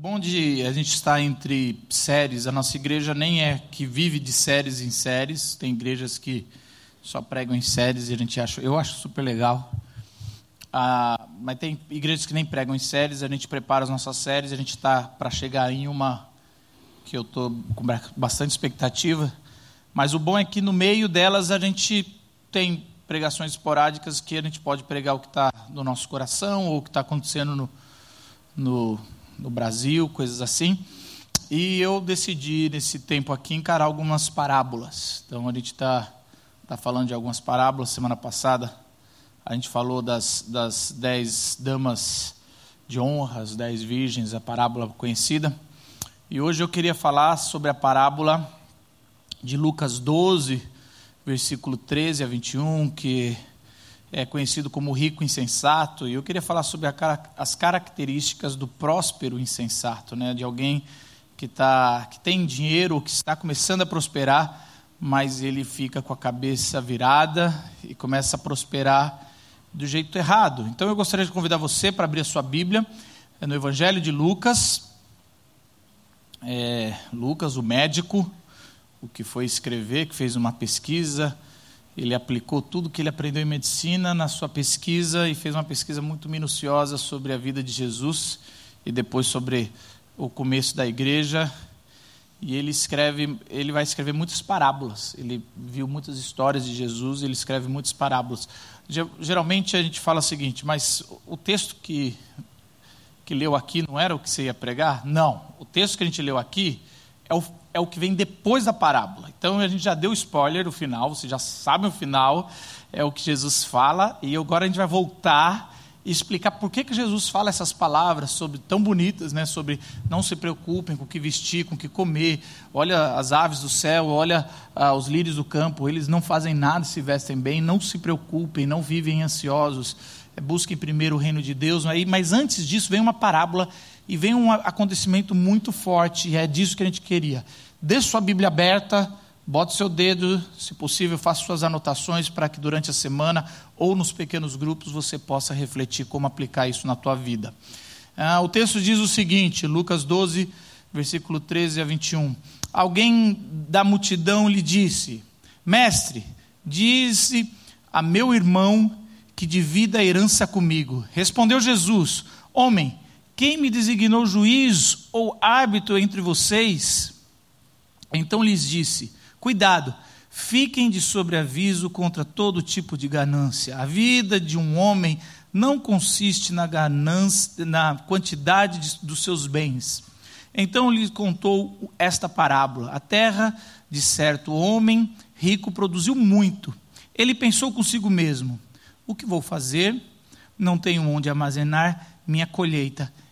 bom de a gente estar entre séries, a nossa igreja nem é que vive de séries em séries, tem igrejas que só pregam em séries e a gente acha, eu acho super legal. Ah, mas tem igrejas que nem pregam em séries, a gente prepara as nossas séries, a gente está para chegar em uma que eu estou com bastante expectativa. Mas o bom é que no meio delas a gente tem pregações esporádicas que a gente pode pregar o que está no nosso coração ou o que está acontecendo no, no no Brasil, coisas assim. E eu decidi, nesse tempo aqui, encarar algumas parábolas. Então, a gente está tá falando de algumas parábolas. Semana passada, a gente falou das, das dez damas de honra, as dez virgens, a parábola conhecida. E hoje eu queria falar sobre a parábola de Lucas 12, versículo 13 a 21, que é conhecido como rico insensato, e eu queria falar sobre a, as características do próspero insensato, né? de alguém que, tá, que tem dinheiro, que está começando a prosperar, mas ele fica com a cabeça virada e começa a prosperar do jeito errado. Então eu gostaria de convidar você para abrir a sua Bíblia é no Evangelho de Lucas. É, Lucas, o médico, o que foi escrever, que fez uma pesquisa ele aplicou tudo que ele aprendeu em medicina na sua pesquisa e fez uma pesquisa muito minuciosa sobre a vida de Jesus e depois sobre o começo da igreja. E ele escreve, ele vai escrever muitas parábolas. Ele viu muitas histórias de Jesus, ele escreve muitas parábolas. Geralmente a gente fala o seguinte, mas o texto que que leu aqui não era o que você ia pregar? Não. O texto que a gente leu aqui é o é o que vem depois da parábola. Então a gente já deu spoiler o final, você já sabe o final, é o que Jesus fala, e agora a gente vai voltar e explicar por que, que Jesus fala essas palavras sobre tão bonitas, né, sobre não se preocupem com o que vestir, com o que comer. Olha as aves do céu, olha ah, os lírios do campo, eles não fazem nada, se vestem bem, não se preocupem, não vivem ansiosos. É, busquem primeiro o reino de Deus. Aí, mas antes disso vem uma parábola e vem um acontecimento muito forte, e é disso que a gente queria. Deixe sua Bíblia aberta, bote seu dedo, se possível, faça suas anotações para que durante a semana ou nos pequenos grupos você possa refletir como aplicar isso na tua vida. Ah, o texto diz o seguinte, Lucas 12, versículo 13 a 21. Alguém da multidão lhe disse: Mestre, disse a meu irmão que divida a herança comigo. Respondeu Jesus: Homem, quem me designou juiz ou árbitro entre vocês? Então lhes disse: Cuidado, fiquem de sobreaviso contra todo tipo de ganância. A vida de um homem não consiste na ganância, na quantidade de, dos seus bens. Então lhe contou esta parábola: A terra de certo homem rico produziu muito. Ele pensou consigo mesmo: O que vou fazer? Não tenho onde armazenar minha colheita.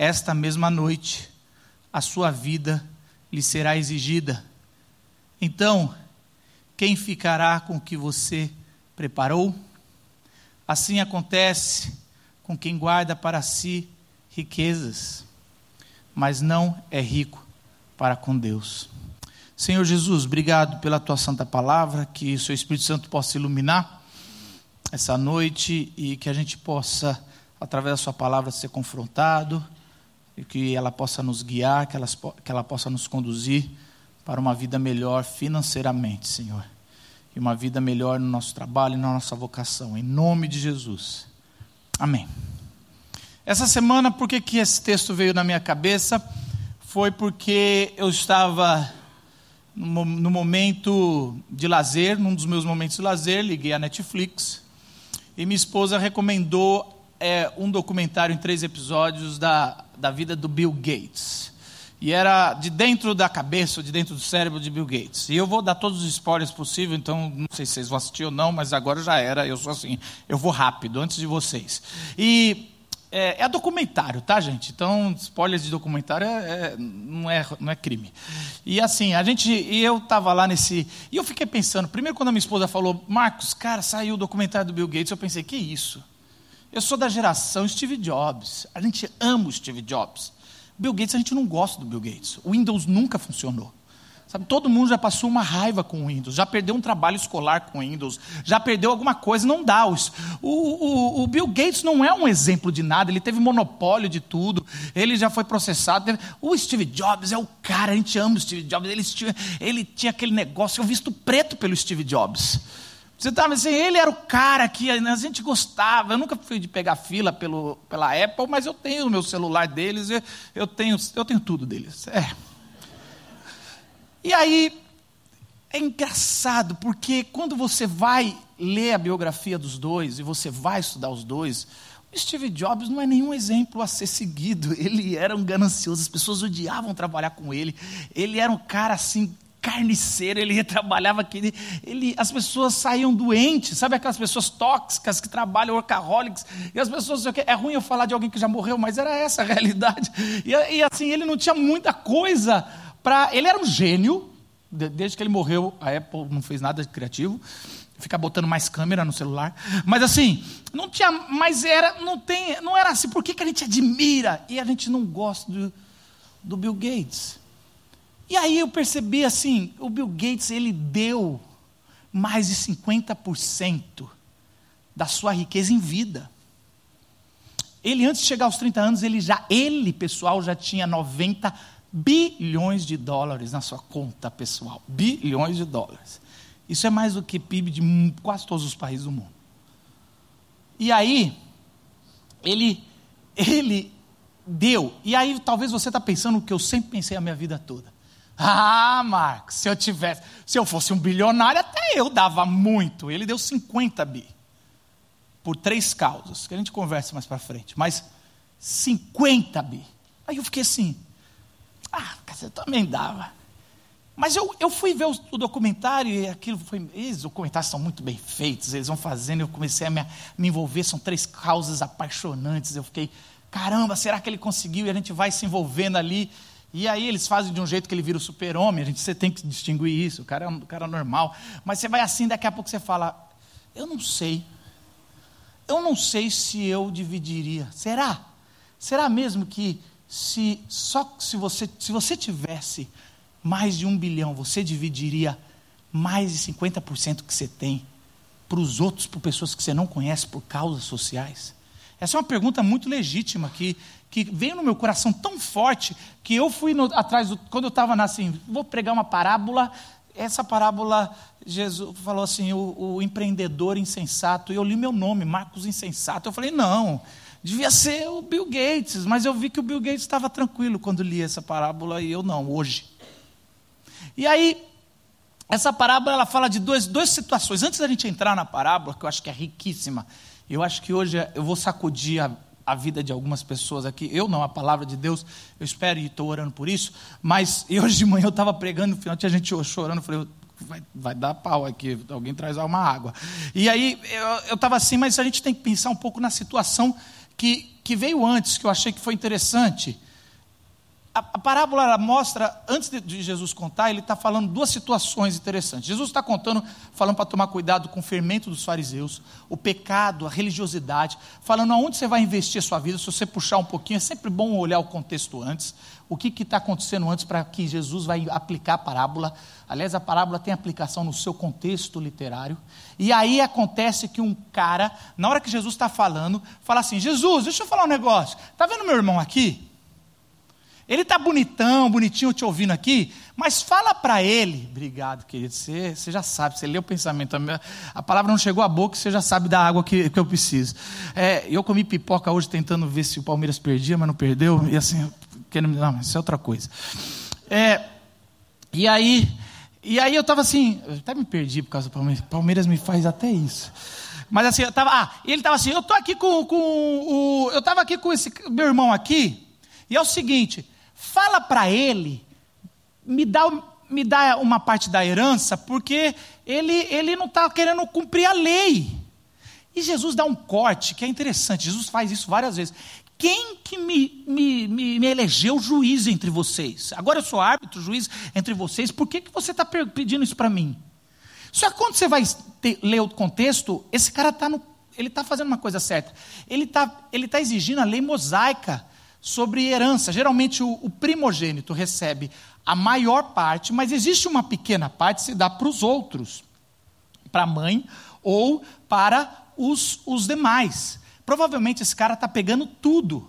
esta mesma noite a sua vida lhe será exigida. Então, quem ficará com o que você preparou? Assim acontece com quem guarda para si riquezas, mas não é rico para com Deus. Senhor Jesus, obrigado pela tua santa palavra, que o seu Espírito Santo possa iluminar essa noite e que a gente possa, através da sua palavra, ser confrontado e que ela possa nos guiar, que, elas, que ela possa nos conduzir para uma vida melhor financeiramente, Senhor. E uma vida melhor no nosso trabalho e na nossa vocação. Em nome de Jesus. Amém. Essa semana, por que, que esse texto veio na minha cabeça? Foi porque eu estava no, no momento de lazer, num dos meus momentos de lazer, liguei a Netflix e minha esposa recomendou é, um documentário em três episódios da, da vida do Bill Gates. E era de dentro da cabeça, de dentro do cérebro de Bill Gates. E eu vou dar todos os spoilers possíveis, então não sei se vocês vão assistir ou não, mas agora já era, eu sou assim, eu vou rápido, antes de vocês. E é, é, documentário, tá, gente? Então, spoilers de documentário é, é, não, é, não é crime. E assim, a gente, e eu estava lá nesse. E eu fiquei pensando, primeiro quando a minha esposa falou, Marcos, cara, saiu o documentário do Bill Gates, eu pensei, que isso? Eu sou da geração Steve Jobs. A gente ama o Steve Jobs. Bill Gates, a gente não gosta do Bill Gates. O Windows nunca funcionou. Sabe, todo mundo já passou uma raiva com o Windows, já perdeu um trabalho escolar com o Windows, já perdeu alguma coisa, não dá. O, o, o, Bill Gates não é um exemplo de nada, ele teve monopólio de tudo, ele já foi processado. O Steve Jobs é o cara, a gente ama o Steve Jobs, ele, ele tinha aquele negócio, eu visto preto pelo Steve Jobs. Você estava assim, ele era o cara que a gente gostava. Eu nunca fui de pegar fila pelo, pela Apple, mas eu tenho o meu celular deles, eu, eu, tenho, eu tenho tudo deles. É. E aí, é engraçado, porque quando você vai ler a biografia dos dois e você vai estudar os dois, Steve Jobs não é nenhum exemplo a ser seguido. Ele era um ganancioso, as pessoas odiavam trabalhar com ele. Ele era um cara assim carniceiro, ele trabalhava aqui, ele, as pessoas saíam doentes, sabe aquelas pessoas tóxicas que trabalham workaholics, e as pessoas, é ruim eu falar de alguém que já morreu, mas era essa a realidade, e, e assim, ele não tinha muita coisa para. Ele era um gênio, desde que ele morreu, a Apple não fez nada de criativo. Ficar botando mais câmera no celular. Mas assim, não tinha. Mas era. Não, tem, não era assim. Por que, que a gente admira e a gente não gosta do, do Bill Gates? E aí eu percebi assim: o Bill Gates ele deu mais de 50% da sua riqueza em vida. Ele, antes de chegar aos 30 anos, ele já, ele, pessoal, já tinha 90 bilhões de dólares na sua conta pessoal. Bilhões de dólares. Isso é mais do que PIB de quase todos os países do mundo. E aí, ele, ele deu. E aí, talvez você está pensando o que eu sempre pensei a minha vida toda. Ah, Marcos, se eu tivesse, se eu fosse um bilionário, até eu dava muito. Ele deu 50 bi. Por três causas, que a gente conversa mais para frente. Mas 50 bi. Aí eu fiquei assim, ah, eu também dava. Mas eu, eu fui ver o, o documentário e aquilo foi. Esses documentários são muito bem feitos, eles vão fazendo, eu comecei a me, me envolver, são três causas apaixonantes. Eu fiquei, caramba, será que ele conseguiu? E a gente vai se envolvendo ali. E aí eles fazem de um jeito que ele vira o super-homem, a gente você tem que distinguir isso, o cara é um cara normal. Mas você vai assim, daqui a pouco você fala, eu não sei. Eu não sei se eu dividiria. Será? Será mesmo que se só se você, se você tivesse mais de um bilhão, você dividiria mais de 50% que você tem para os outros, para pessoas que você não conhece, por causas sociais? Essa é uma pergunta muito legítima que, que veio no meu coração tão forte que eu fui no, atrás, do, quando eu estava assim, vou pregar uma parábola. Essa parábola, Jesus falou assim: o, o empreendedor insensato, e eu li meu nome, Marcos Insensato. Eu falei: não, Devia ser o Bill Gates, mas eu vi que o Bill Gates estava tranquilo quando li essa parábola e eu não, hoje. E aí, essa parábola ela fala de duas, duas situações. Antes da gente entrar na parábola, que eu acho que é riquíssima, eu acho que hoje eu vou sacudir a, a vida de algumas pessoas aqui. Eu não, a palavra de Deus, eu espero e estou orando por isso. Mas hoje de manhã eu estava pregando, no final tinha gente chorando, eu falei, vai, vai dar pau aqui, alguém traz uma água. E aí eu estava assim, mas a gente tem que pensar um pouco na situação que, que veio antes, que eu achei que foi interessante. A, a parábola mostra, antes de, de Jesus contar, ele está falando duas situações interessantes. Jesus está contando, falando para tomar cuidado com o fermento dos fariseus, o pecado, a religiosidade, falando aonde você vai investir a sua vida. Se você puxar um pouquinho, é sempre bom olhar o contexto antes, o que está acontecendo antes para que Jesus vai aplicar a parábola. Aliás, a parábola tem aplicação no seu contexto literário. E aí acontece que um cara, na hora que Jesus está falando, fala assim: Jesus, deixa eu falar um negócio. Está vendo meu irmão aqui? Ele está bonitão, bonitinho te ouvindo aqui, mas fala para ele, obrigado, querido, você, você, já sabe, você leu o pensamento, a, palavra não chegou à boca, você já sabe da água que, que eu preciso. É, eu comi pipoca hoje tentando ver se o Palmeiras perdia, mas não perdeu, e assim, não, isso é outra coisa. É, e aí, e aí eu estava assim, eu até me perdi por causa do Palmeiras, Palmeiras me faz até isso. Mas assim, eu estava, ah, ele estava assim, eu estou aqui com, com o, eu estava aqui com esse meu irmão aqui, e é o seguinte, fala para ele, me dá, me dá uma parte da herança, porque ele, ele não está querendo cumprir a lei. E Jesus dá um corte que é interessante, Jesus faz isso várias vezes, quem que me, me, me, me, elegeu juiz entre vocês? Agora eu sou árbitro, juiz entre vocês, por que, que você está pedindo isso para mim? Só que quando você vai ter, ler o contexto, esse cara está ele está fazendo uma coisa certa. Ele está ele tá exigindo a lei mosaica sobre herança. Geralmente o, o primogênito recebe a maior parte, mas existe uma pequena parte que se dá para os outros, para a mãe ou para os, os demais. Provavelmente esse cara está pegando tudo.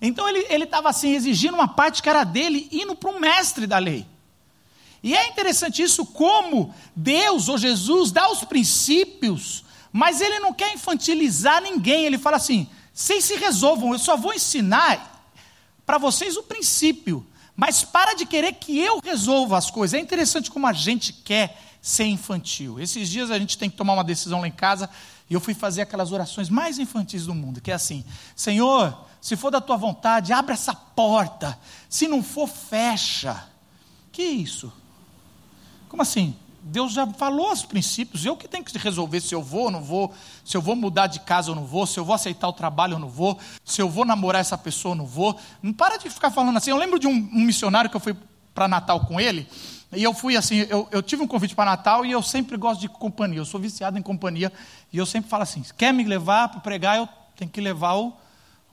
Então ele estava assim, exigindo uma parte que era dele, indo para o mestre da lei. E é interessante isso, como Deus ou Jesus dá os princípios, mas ele não quer infantilizar ninguém. Ele fala assim: vocês se resolvam, eu só vou ensinar para vocês o princípio, mas para de querer que eu resolva as coisas. É interessante como a gente quer ser infantil. Esses dias a gente tem que tomar uma decisão lá em casa e eu fui fazer aquelas orações mais infantis do mundo, que é assim: Senhor, se for da tua vontade, abre essa porta. Se não for, fecha. Que isso? Como assim? Deus já falou os princípios, eu que tenho que resolver se eu vou ou não vou, se eu vou mudar de casa ou não vou, se eu vou aceitar o trabalho ou não vou, se eu vou namorar essa pessoa ou não vou. Não para de ficar falando assim. Eu lembro de um, um missionário que eu fui para Natal com ele, e eu fui assim, eu, eu tive um convite para Natal e eu sempre gosto de companhia, eu sou viciado em companhia, e eu sempre falo assim: quer me levar para pregar, eu tenho que levar o,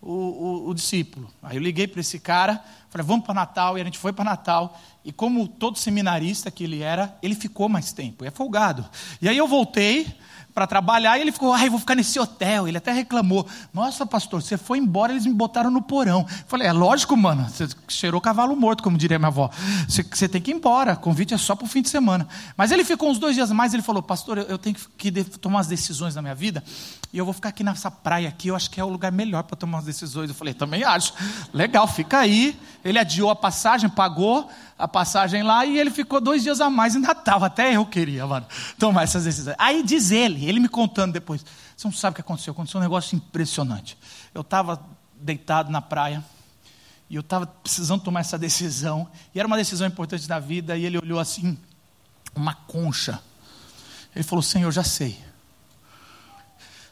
o, o, o discípulo. Aí eu liguei para esse cara, falei, vamos para Natal, e a gente foi para Natal, e como todo seminarista que ele era, ele ficou mais tempo, é folgado. E aí eu voltei, para trabalhar, e ele ficou, ai, vou ficar nesse hotel. Ele até reclamou: Nossa, pastor, você foi embora, eles me botaram no porão. Eu falei: É lógico, mano, você cheirou cavalo morto, como diria minha avó. Você, você tem que ir embora, convite é só para o fim de semana. Mas ele ficou uns dois dias mais, ele falou: Pastor, eu, tenho que tomar as decisões na minha vida, e eu vou ficar aqui nessa praia aqui, eu acho que é o lugar melhor para tomar as decisões. Eu falei: Também acho. Legal, fica aí. Ele adiou a passagem, pagou a passagem lá e ele ficou dois dias a mais em Natal. Até eu queria, mano, tomar essas decisões. Aí diz ele, ele me contando depois. Você não sabe o que aconteceu? Aconteceu um negócio impressionante. Eu estava deitado na praia e eu estava precisando tomar essa decisão. E era uma decisão importante da vida. E ele olhou assim, uma concha. Ele falou: Senhor, já sei.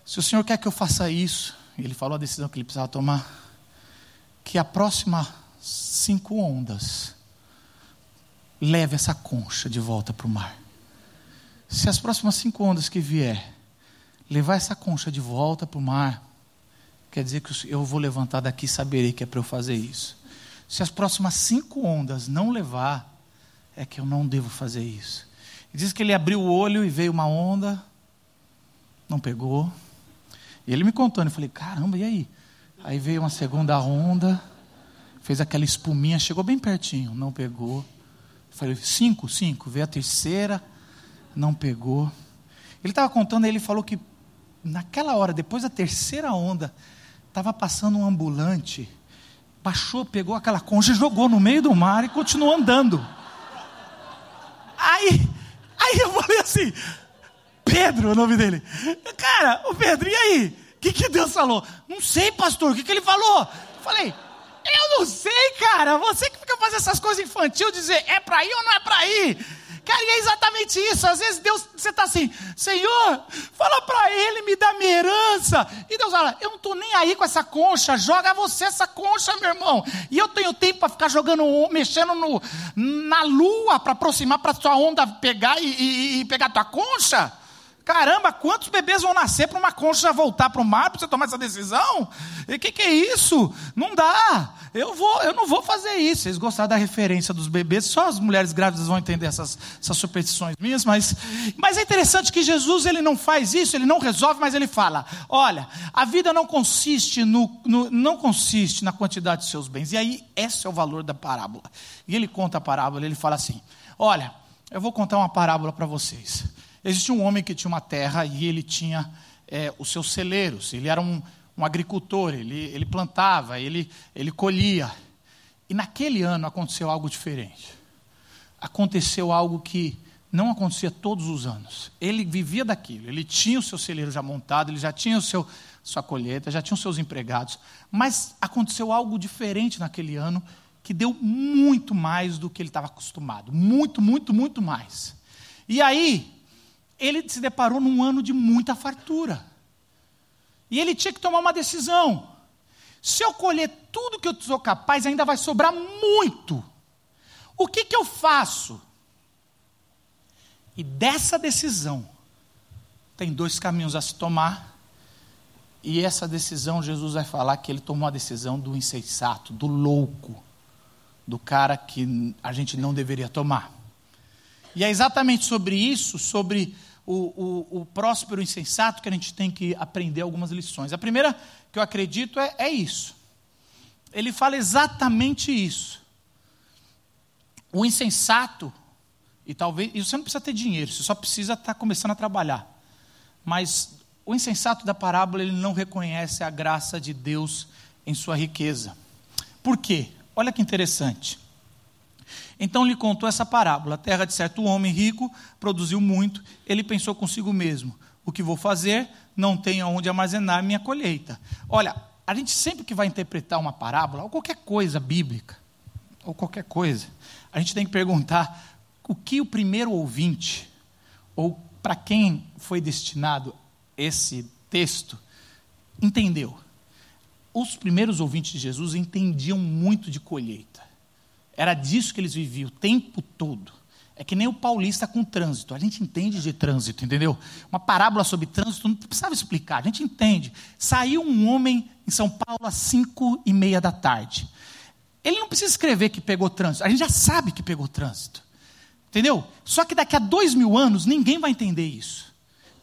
Se o Senhor quer que eu faça isso, ele falou a decisão que ele precisava tomar, que a próxima cinco ondas leve essa concha de volta para o mar. Se as próximas cinco ondas que vier levar essa concha de volta para o mar, quer dizer que eu vou levantar daqui e saberei que é para eu fazer isso. Se as próximas cinco ondas não levar, é que eu não devo fazer isso. Diz que ele abriu o olho e veio uma onda, não pegou. E ele me contando, eu falei, caramba, e aí? Aí veio uma segunda onda, fez aquela espuminha, chegou bem pertinho, não pegou. Falei, cinco, cinco. Veio a terceira, não pegou. Ele estava contando, ele falou que naquela hora, depois da terceira onda, estava passando um ambulante, baixou, pegou aquela concha, jogou no meio do mar e continuou andando. Aí, aí eu falei assim, Pedro, o nome dele. Cara, o Pedro, e aí? O que, que Deus falou? Não sei, pastor, o que, que ele falou? Falei, eu não sei, cara. Você que fica fazendo essas coisas infantil, dizer é para ir ou não é para ir. Cara, e é exatamente isso. Às vezes Deus, você está assim, Senhor, fala para ele, me dá minha herança. E Deus fala, eu não estou nem aí com essa concha, joga você essa concha, meu irmão. E eu tenho tempo para ficar jogando, mexendo no, na lua para aproximar para sua onda pegar e, e, e pegar tua concha. Caramba, quantos bebês vão nascer para uma concha voltar para o mar para você tomar essa decisão? E o que, que, é isso? Não dá. Eu, vou, eu não vou fazer isso. Vocês gostaram da referência dos bebês? Só as mulheres grávidas vão entender essas, essas superstições minhas. Mas, mas é interessante que Jesus ele não faz isso, ele não resolve, mas ele fala: olha, a vida não consiste, no, no não consiste na quantidade de seus bens. E aí, esse é o valor da parábola. E ele conta a parábola, ele fala assim: olha, eu vou contar uma parábola para vocês. Existia um homem que tinha uma terra e ele tinha é, os seus celeiros. Ele era um, um agricultor, ele, ele plantava, ele, ele colhia. E naquele ano aconteceu algo diferente. Aconteceu algo que não acontecia todos os anos. Ele vivia daquilo, ele tinha o seu celeiro já montado, ele já tinha o seu, sua colheita, já tinha os seus empregados. Mas aconteceu algo diferente naquele ano que deu muito mais do que ele estava acostumado. Muito, muito, muito mais. E aí, ele se deparou num ano de muita fartura. E ele tinha que tomar uma decisão. Se eu colher tudo que eu sou capaz, ainda vai sobrar muito. O que, que eu faço? E dessa decisão, tem dois caminhos a se tomar. E essa decisão, Jesus vai falar que ele tomou a decisão do insensato, do louco, do cara que a gente não deveria tomar. E é exatamente sobre isso, sobre o, o, o próspero insensato, que a gente tem que aprender algumas lições. A primeira que eu acredito é, é isso. Ele fala exatamente isso. O insensato, e talvez, e você não precisa ter dinheiro, você só precisa estar começando a trabalhar. Mas o insensato da parábola, ele não reconhece a graça de Deus em sua riqueza. Por quê? Olha que interessante. Então lhe contou essa parábola: a terra de certo homem rico produziu muito. Ele pensou consigo mesmo: o que vou fazer? Não tenho onde armazenar minha colheita. Olha, a gente sempre que vai interpretar uma parábola, ou qualquer coisa bíblica, ou qualquer coisa, a gente tem que perguntar o que o primeiro ouvinte, ou para quem foi destinado esse texto, entendeu. Os primeiros ouvintes de Jesus entendiam muito de colheita. Era disso que eles viviam o tempo todo. É que nem o paulista com trânsito. A gente entende de trânsito, entendeu? Uma parábola sobre trânsito não precisava explicar, a gente entende. Saiu um homem em São Paulo às cinco e meia da tarde. Ele não precisa escrever que pegou trânsito, a gente já sabe que pegou trânsito. Entendeu? Só que daqui a dois mil anos ninguém vai entender isso.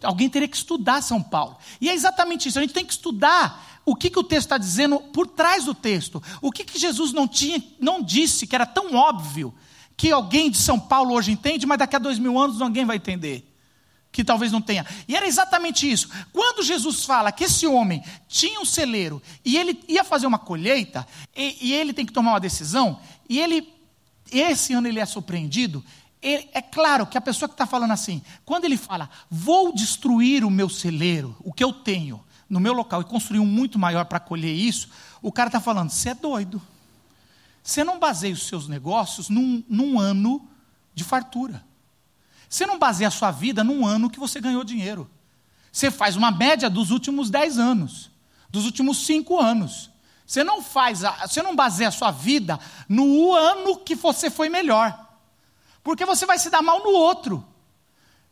Alguém teria que estudar São Paulo. E é exatamente isso, a gente tem que estudar o que, que o texto está dizendo por trás do texto. O que, que Jesus não, tinha, não disse que era tão óbvio que alguém de São Paulo hoje entende, mas daqui a dois mil anos ninguém vai entender que talvez não tenha. E era exatamente isso. Quando Jesus fala que esse homem tinha um celeiro e ele ia fazer uma colheita, e, e ele tem que tomar uma decisão, e ele, esse ano ele é surpreendido, é claro que a pessoa que está falando assim, quando ele fala, vou destruir o meu celeiro, o que eu tenho no meu local, e construir um muito maior para colher isso, o cara está falando, você é doido. Você não baseia os seus negócios num, num ano de fartura. Você não baseia a sua vida num ano que você ganhou dinheiro. Você faz uma média dos últimos 10 anos, dos últimos 5 anos. Você não faz, a, você não baseia a sua vida no ano que você foi melhor. Porque você vai se dar mal no outro.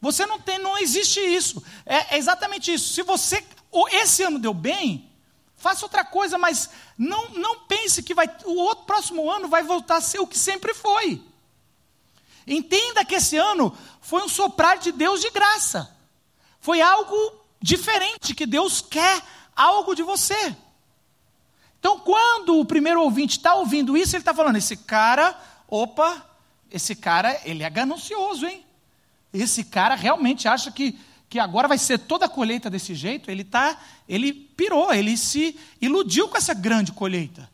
Você não tem, não existe isso. É, é exatamente isso. Se você esse ano deu bem, faça outra coisa, mas não, não pense que vai, o outro próximo ano vai voltar a ser o que sempre foi. Entenda que esse ano foi um soprar de Deus de graça. Foi algo diferente que Deus quer algo de você. Então, quando o primeiro ouvinte está ouvindo isso, ele está falando: esse cara, opa, esse cara, ele é ganancioso, hein? Esse cara realmente acha que, que agora vai ser toda a colheita desse jeito. Ele tá, ele pirou, ele se iludiu com essa grande colheita.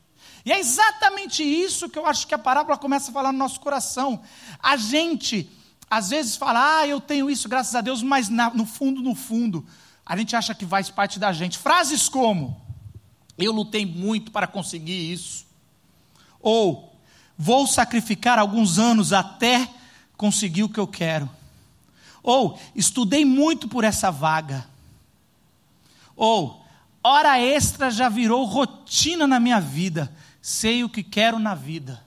E é exatamente isso que eu acho que a parábola começa a falar no nosso coração. A gente, às vezes, fala, ah, eu tenho isso, graças a Deus, mas na, no fundo, no fundo, a gente acha que faz parte da gente. Frases como, eu lutei muito para conseguir isso. Ou, vou sacrificar alguns anos até conseguir o que eu quero. Ou, estudei muito por essa vaga. Ou, hora extra já virou rotina na minha vida sei o que quero na vida.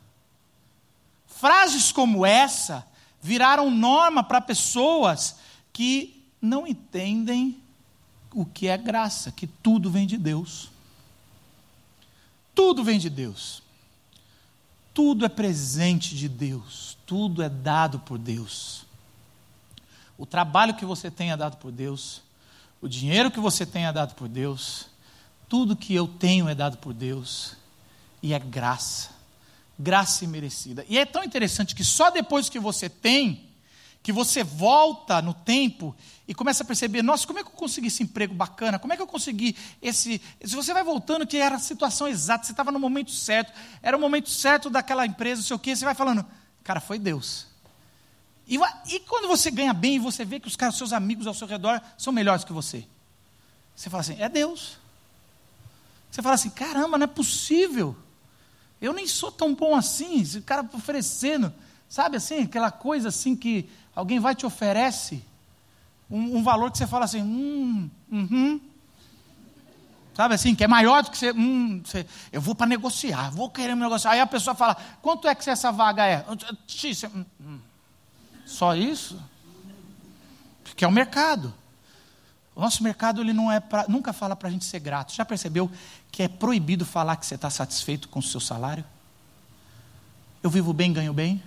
Frases como essa viraram norma para pessoas que não entendem o que é graça, que tudo vem de Deus. Tudo vem de Deus. Tudo é presente de Deus, tudo é dado por Deus. O trabalho que você tenha dado por Deus, o dinheiro que você tenha dado por Deus, tudo que eu tenho é dado por Deus e é graça. Graça imerecida. E é tão interessante que só depois que você tem, que você volta no tempo e começa a perceber, nossa, como é que eu consegui esse emprego bacana? Como é que eu consegui esse. Se você vai voltando, que era a situação exata, você estava no momento certo, era o momento certo daquela empresa, não sei o quê, você vai falando, cara, foi Deus. E, e quando você ganha bem e você vê que os caras, seus amigos ao seu redor são melhores que você, você fala assim, é Deus. Você fala assim, caramba, não é possível. Eu nem sou tão bom assim, esse cara oferecendo, sabe assim, aquela coisa assim que alguém vai te oferece um, um valor que você fala assim, hum, uhum. Sabe assim, que é maior do que você. Hum, você eu vou para negociar, vou querer negociar. Aí a pessoa fala: quanto é que essa vaga é? Hum, hum. Só isso? Porque é o mercado. O nosso mercado ele não é pra, nunca fala para a gente ser grato. Já percebeu que é proibido falar que você está satisfeito com o seu salário? Eu vivo bem, ganho bem?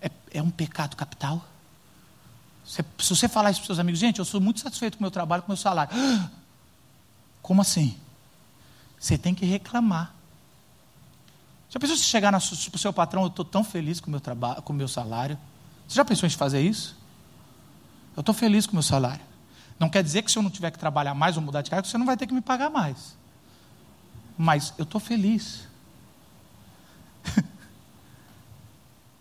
É, é um pecado capital? se você falar isso para seus amigos, gente, eu sou muito satisfeito com o meu trabalho, com o meu salário. Como assim? Você tem que reclamar. Já pensou se chegar para o seu patrão, eu estou tão feliz com o meu trabalho, com o meu salário? Você já pensou em fazer isso? Eu estou feliz com o meu salário. Não quer dizer que se eu não tiver que trabalhar mais ou mudar de cargo, você não vai ter que me pagar mais. Mas eu estou feliz.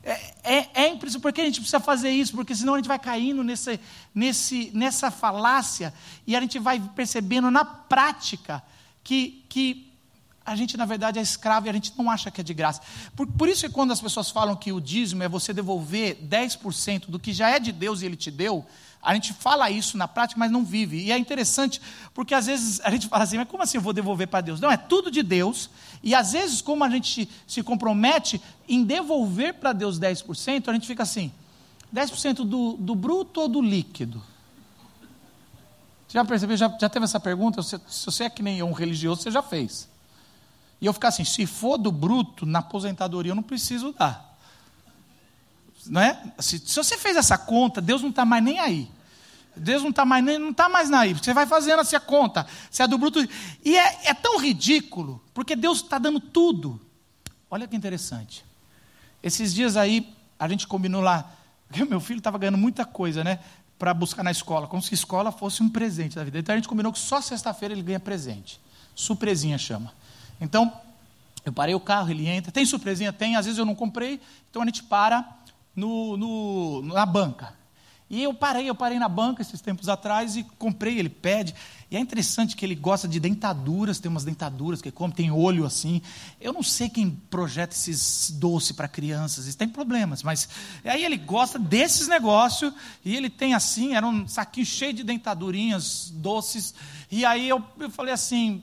é, é, é impressionante, porque a gente precisa fazer isso, porque senão a gente vai caindo nesse, nesse, nessa falácia e a gente vai percebendo na prática que, que a gente, na verdade, é escravo e a gente não acha que é de graça. Por, por isso que quando as pessoas falam que o dízimo é você devolver 10% do que já é de Deus e Ele te deu, a gente fala isso na prática, mas não vive. E é interessante, porque às vezes a gente fala assim, mas como assim eu vou devolver para Deus? Não, é tudo de Deus. E às vezes, como a gente se compromete em devolver para Deus 10%, a gente fica assim, 10% do, do bruto ou do líquido? Já percebeu? Já, já teve essa pergunta? Se, se você é que nem um religioso, você já fez. E eu ficar assim, se for do bruto, na aposentadoria eu não preciso dar. Não é? Se, se você fez essa conta, Deus não está mais nem aí. Deus não está mais, não tá mais naí. Você vai fazendo essa conta. Se é do bruto. E é, é tão ridículo, porque Deus está dando tudo. Olha que interessante. Esses dias aí, a gente combinou lá. Meu filho estava ganhando muita coisa, né? Para buscar na escola, como se escola fosse um presente da vida. Então a gente combinou que só sexta-feira ele ganha presente. Surpresinha chama. Então, eu parei o carro, ele entra. Tem surpresinha? Tem. Às vezes eu não comprei. Então a gente para no, no, na banca. E eu parei, eu parei na banca esses tempos atrás e comprei, ele pede. E é interessante que ele gosta de dentaduras, tem umas dentaduras que come, tem olho assim. Eu não sei quem projeta esses doces para crianças, isso tem problemas, mas aí ele gosta desses negócios e ele tem assim, era um saquinho cheio de dentadurinhas doces. E aí eu, eu falei assim,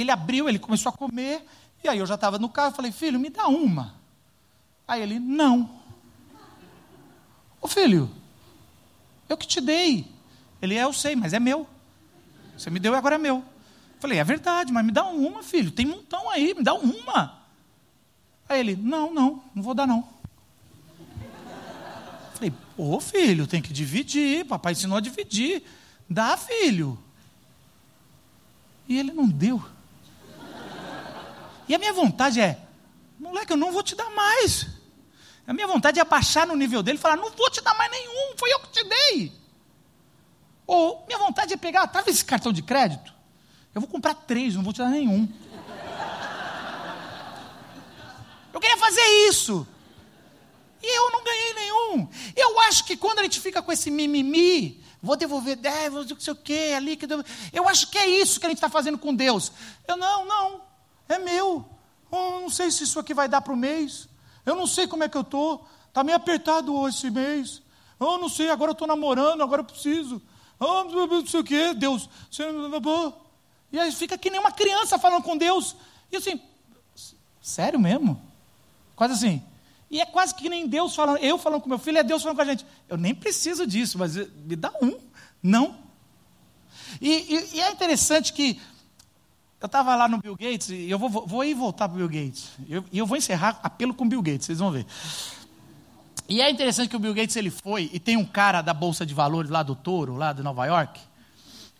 ele abriu, ele começou a comer, e aí eu já estava no carro, falei, filho, me dá uma. Aí ele, não. Ô filho, eu que te dei. Ele é, eu sei, mas é meu. Você me deu e agora é meu. Falei, é verdade, mas me dá uma, filho. Tem um montão aí, me dá uma. Aí ele, não, não, não vou dar não. Falei, ô filho, tem que dividir. Papai ensinou a dividir. Dá, filho. E ele não deu. E a minha vontade é, moleque, eu não vou te dar mais. A minha vontade é abaixar no nível dele e falar: não vou te dar mais nenhum, foi eu que te dei. Ou minha vontade é pegar, estava esse cartão de crédito? Eu vou comprar três, não vou te dar nenhum. Eu queria fazer isso. E eu não ganhei nenhum. Eu acho que quando a gente fica com esse mimimi, vou devolver 10, vou não sei o quê, ali que Eu acho que é isso que a gente está fazendo com Deus. Eu, não, não, é meu. Eu não sei se isso aqui vai dar para o mês. Eu não sei como é que eu estou. Está meio apertado hoje esse mês. Eu não sei, agora eu estou namorando, agora eu preciso. Oh, não sei o quê, Deus. E aí fica que nem uma criança falando com Deus. E assim, sério mesmo? Quase assim. E é quase que nem Deus falando, eu falando com meu filho, é Deus falando com a gente. Eu nem preciso disso, mas me dá um. Não. E, e, e é interessante que eu estava lá no Bill Gates, e eu vou, vou ir voltar para o Bill Gates. E eu, eu, vou encerrar apelo com o Bill Gates, vocês vão ver. E é interessante que o Bill Gates ele foi, e tem um cara da Bolsa de Valores lá do Touro, lá de Nova York.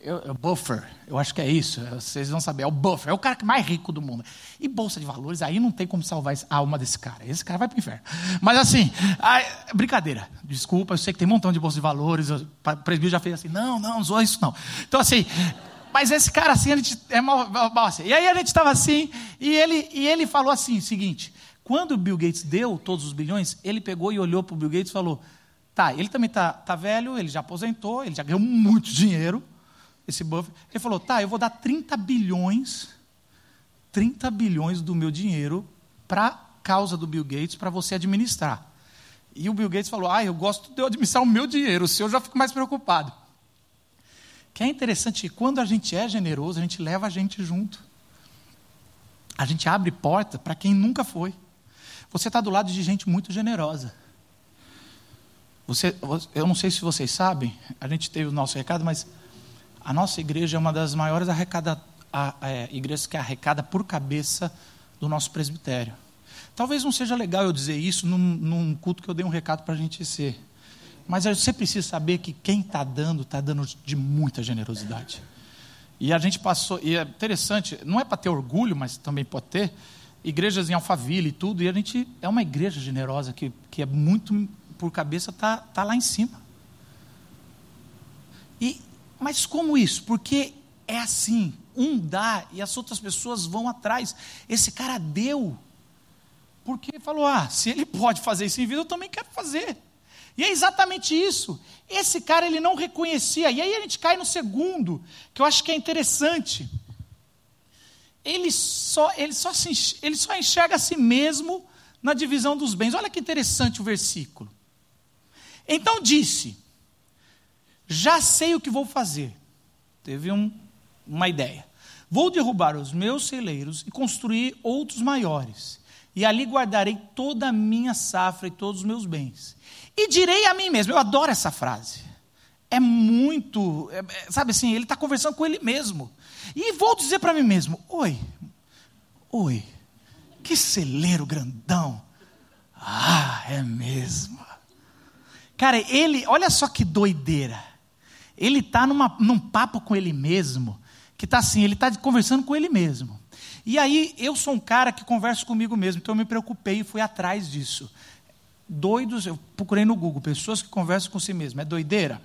Eu, eu, Buffer, eu acho que é isso, vocês vão saber, é o Buffer, é o cara mais rico do mundo. E Bolsa de Valores, aí não tem como salvar a alma desse cara, esse cara vai para o inferno. Mas assim, aí, brincadeira, desculpa, eu sei que tem um montão de Bolsa de Valores, o presbítero já fez assim, não, não, não zoa isso não. Então assim, mas esse cara assim, gente é mal, assim. E aí a gente estava assim, e ele, e ele falou assim, o seguinte, quando o Bill Gates deu todos os bilhões, ele pegou e olhou para o Bill Gates e falou, tá, ele também tá, tá velho, ele já aposentou, ele já ganhou muito dinheiro, esse Buffett. Ele falou, tá, eu vou dar 30 bilhões, 30 bilhões do meu dinheiro para causa do Bill Gates, para você administrar. E o Bill Gates falou, ah, eu gosto de eu administrar o meu dinheiro, o seu eu já fico mais preocupado. Que é interessante que quando a gente é generoso, a gente leva a gente junto. A gente abre porta para quem nunca foi. Você está do lado de gente muito generosa. Você, eu não sei se vocês sabem, a gente teve o nosso recado, mas a nossa igreja é uma das maiores arrecada, a, a, é, igrejas que arrecada por cabeça do nosso presbitério. Talvez não seja legal eu dizer isso num, num culto que eu dei um recado para a gente ser. Mas você precisa saber que quem está dando, está dando de muita generosidade. E a gente passou, e é interessante, não é para ter orgulho, mas também pode ter, igrejas em Alphaville e tudo, e a gente é uma igreja generosa que, que é muito por cabeça, está tá lá em cima. E, mas como isso? Porque é assim, um dá e as outras pessoas vão atrás. Esse cara deu, porque falou: ah, se ele pode fazer isso em vida, eu também quero fazer. E é exatamente isso. Esse cara ele não reconhecia. E aí a gente cai no segundo, que eu acho que é interessante. Ele só, ele só, se, ele só enxerga a si mesmo na divisão dos bens. Olha que interessante o versículo. Então disse: Já sei o que vou fazer. Teve um, uma ideia. Vou derrubar os meus celeiros e construir outros maiores. E ali guardarei toda a minha safra e todos os meus bens. E direi a mim mesmo, eu adoro essa frase. É muito, é, é sabe assim, ele está conversando com ele mesmo. E vou dizer para mim mesmo: Oi, oi, que celeiro grandão. Ah, é mesmo. Cara, ele, olha só que doideira. Ele está num papo com ele mesmo, que está assim, ele está conversando com ele mesmo. E aí, eu sou um cara que converso comigo mesmo, então eu me preocupei e fui atrás disso doidos, eu procurei no Google, pessoas que conversam com si mesmas, é doideira?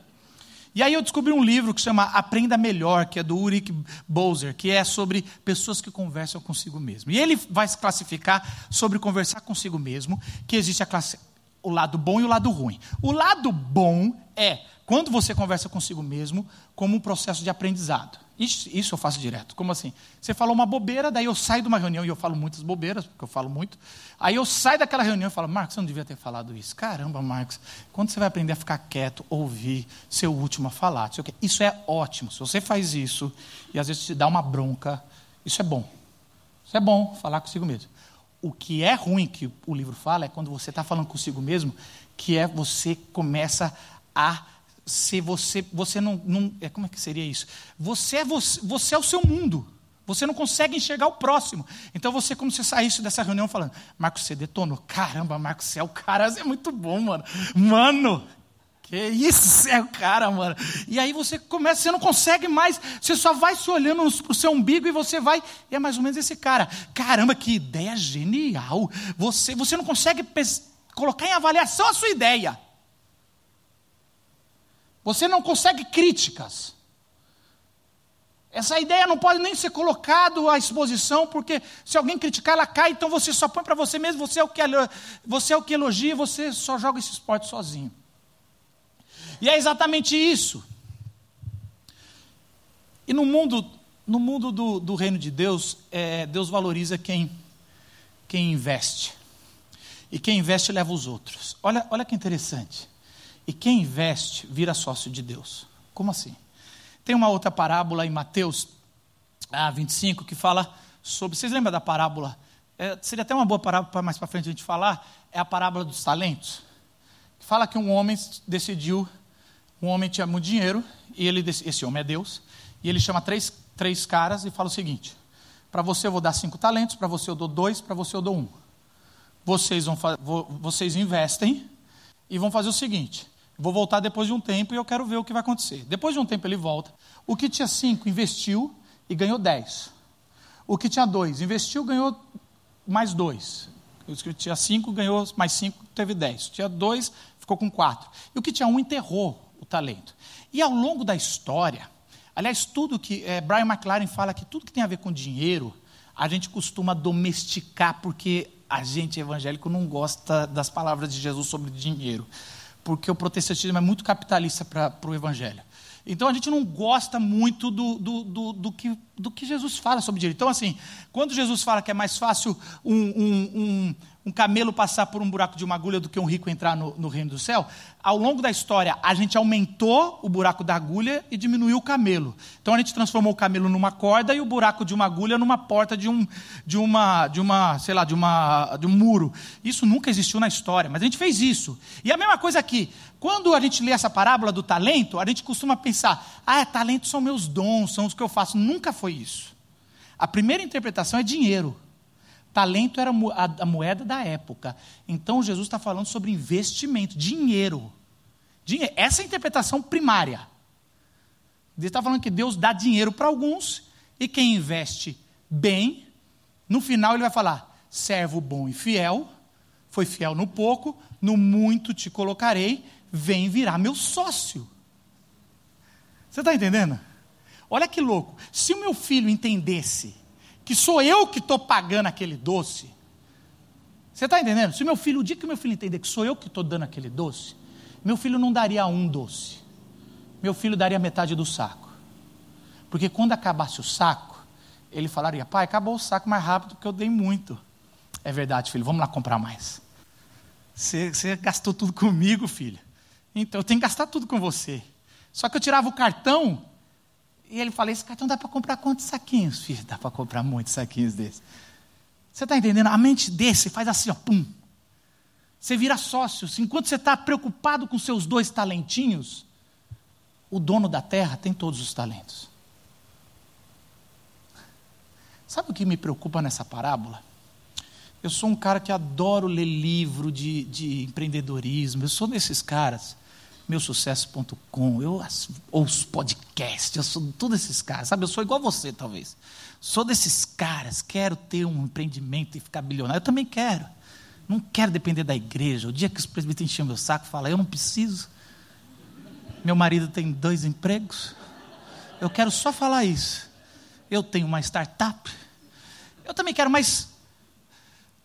E aí eu descobri um livro que chama Aprenda Melhor, que é do Ulrich Boser, que é sobre pessoas que conversam consigo mesmo. E ele vai se classificar sobre conversar consigo mesmo, que existe classe, o lado bom e o lado ruim. O lado bom é quando você conversa consigo mesmo como um processo de aprendizado. Isso, isso, eu faço direto. Como assim? Você falou uma bobeira, daí eu saio de uma reunião e eu falo muitas bobeiras, porque eu falo muito. Aí eu saio daquela reunião e falo, Marcos, você não devia ter falado isso. Caramba, Marcos, quando você vai aprender a ficar quieto, ouvir, ser o último a falar? Isso é ótimo. Se você faz isso e às vezes te dá uma bronca, isso é bom. Isso é bom, falar consigo mesmo. O que é ruim que o livro fala é quando você está falando consigo mesmo, que é você começa a se você, você não, não é, como é que seria isso? Você é você, você é o seu mundo. Você não consegue enxergar o próximo. Então você, como se saísse dessa reunião falando, Marcos, você detonou. Caramba, Marcos, você é o cara, você é muito bom, mano. Mano, que isso, é o cara, mano. E aí você começa, você não consegue mais, você só vai se olhando para o seu umbigo e você vai, e é mais ou menos esse cara. Caramba, que ideia genial. Você, você não consegue colocar em avaliação a sua ideia. Você não consegue críticas. Essa ideia não pode nem ser colocada à exposição, porque se alguém criticar, ela cai, então você só põe para você mesmo, você é o que, você é o que elogia, você só joga esse esporte sozinho. E é exatamente isso. E no mundo, no mundo do, do reino de Deus, é, Deus valoriza quem, quem investe. E quem investe leva os outros. Olha, olha que interessante. E quem investe vira sócio de Deus. Como assim? Tem uma outra parábola em Mateus ah, 25 que fala sobre. Vocês lembram da parábola? É, seria até uma boa parábola para mais para frente a gente falar. É a parábola dos talentos. Fala que um homem decidiu. Um homem tinha muito dinheiro. E ele, esse homem é Deus. E ele chama três, três caras e fala o seguinte: Para você eu vou dar cinco talentos, para você eu dou dois, para você eu dou um. Vocês, vão, vocês investem e vão fazer o seguinte: Vou voltar depois de um tempo e eu quero ver o que vai acontecer. Depois de um tempo ele volta. O que tinha cinco investiu e ganhou dez. O que tinha dois investiu ganhou mais dois. O que tinha cinco ganhou mais cinco, teve dez. Tinha dois, ficou com quatro. E o que tinha um enterrou o talento. E ao longo da história, aliás, tudo que é, Brian McLaren fala que tudo que tem a ver com dinheiro, a gente costuma domesticar porque a gente evangélico não gosta das palavras de Jesus sobre dinheiro porque o protestantismo é muito capitalista para o evangelho. Então a gente não gosta muito do, do, do, do, que, do que Jesus fala sobre dinheiro. Então, assim, quando Jesus fala que é mais fácil um, um, um, um camelo passar por um buraco de uma agulha do que um rico entrar no, no, reino do céu, ao longo da história a gente aumentou o buraco da agulha e diminuiu o camelo. Então a gente transformou o camelo numa corda e o buraco de uma agulha numa porta de um, de uma, de uma, sei lá, de uma, de um muro. Isso nunca existiu na história, mas a gente fez isso. E a mesma coisa aqui. Quando a gente lê essa parábola do talento, a gente costuma pensar: ah, talentos são meus dons, são os que eu faço. Nunca foi isso. A primeira interpretação é dinheiro. Talento era a moeda da época. Então Jesus está falando sobre investimento, dinheiro. dinheiro. Essa é a interpretação primária. Ele está falando que Deus dá dinheiro para alguns e quem investe bem, no final ele vai falar: servo bom e fiel, foi fiel no pouco, no muito te colocarei, vem virar meu sócio. Você está entendendo? Olha que louco. Se o meu filho entendesse que sou eu que estou pagando aquele doce. Você está entendendo? Se meu filho, o dia que meu filho entender que sou eu que estou dando aquele doce, meu filho não daria um doce. Meu filho daria metade do saco. Porque quando acabasse o saco, ele falaria: pai, acabou o saco mais rápido porque eu dei muito. É verdade, filho, vamos lá comprar mais. Você, você gastou tudo comigo, filho. Então eu tenho que gastar tudo com você. Só que eu tirava o cartão e ele fala: Esse cartão dá para comprar quantos saquinhos? Filho, dá para comprar muitos saquinhos desses. Você está entendendo? A mente desse faz assim, ó, pum. Você vira sócio. Enquanto você está preocupado com seus dois talentinhos, o dono da terra tem todos os talentos. Sabe o que me preocupa nessa parábola? Eu sou um cara que adoro ler livro de, de empreendedorismo, eu sou desses caras meusucesso.com, eu ouço podcast, eu sou todos esses caras, sabe? Eu sou igual você, talvez. Sou desses caras, quero ter um empreendimento e ficar bilionário. Eu também quero. Não quero depender da igreja. O dia que os presbíteros enchem meu saco, fala, eu não preciso. Meu marido tem dois empregos. Eu quero só falar isso. Eu tenho uma startup. Eu também quero, mas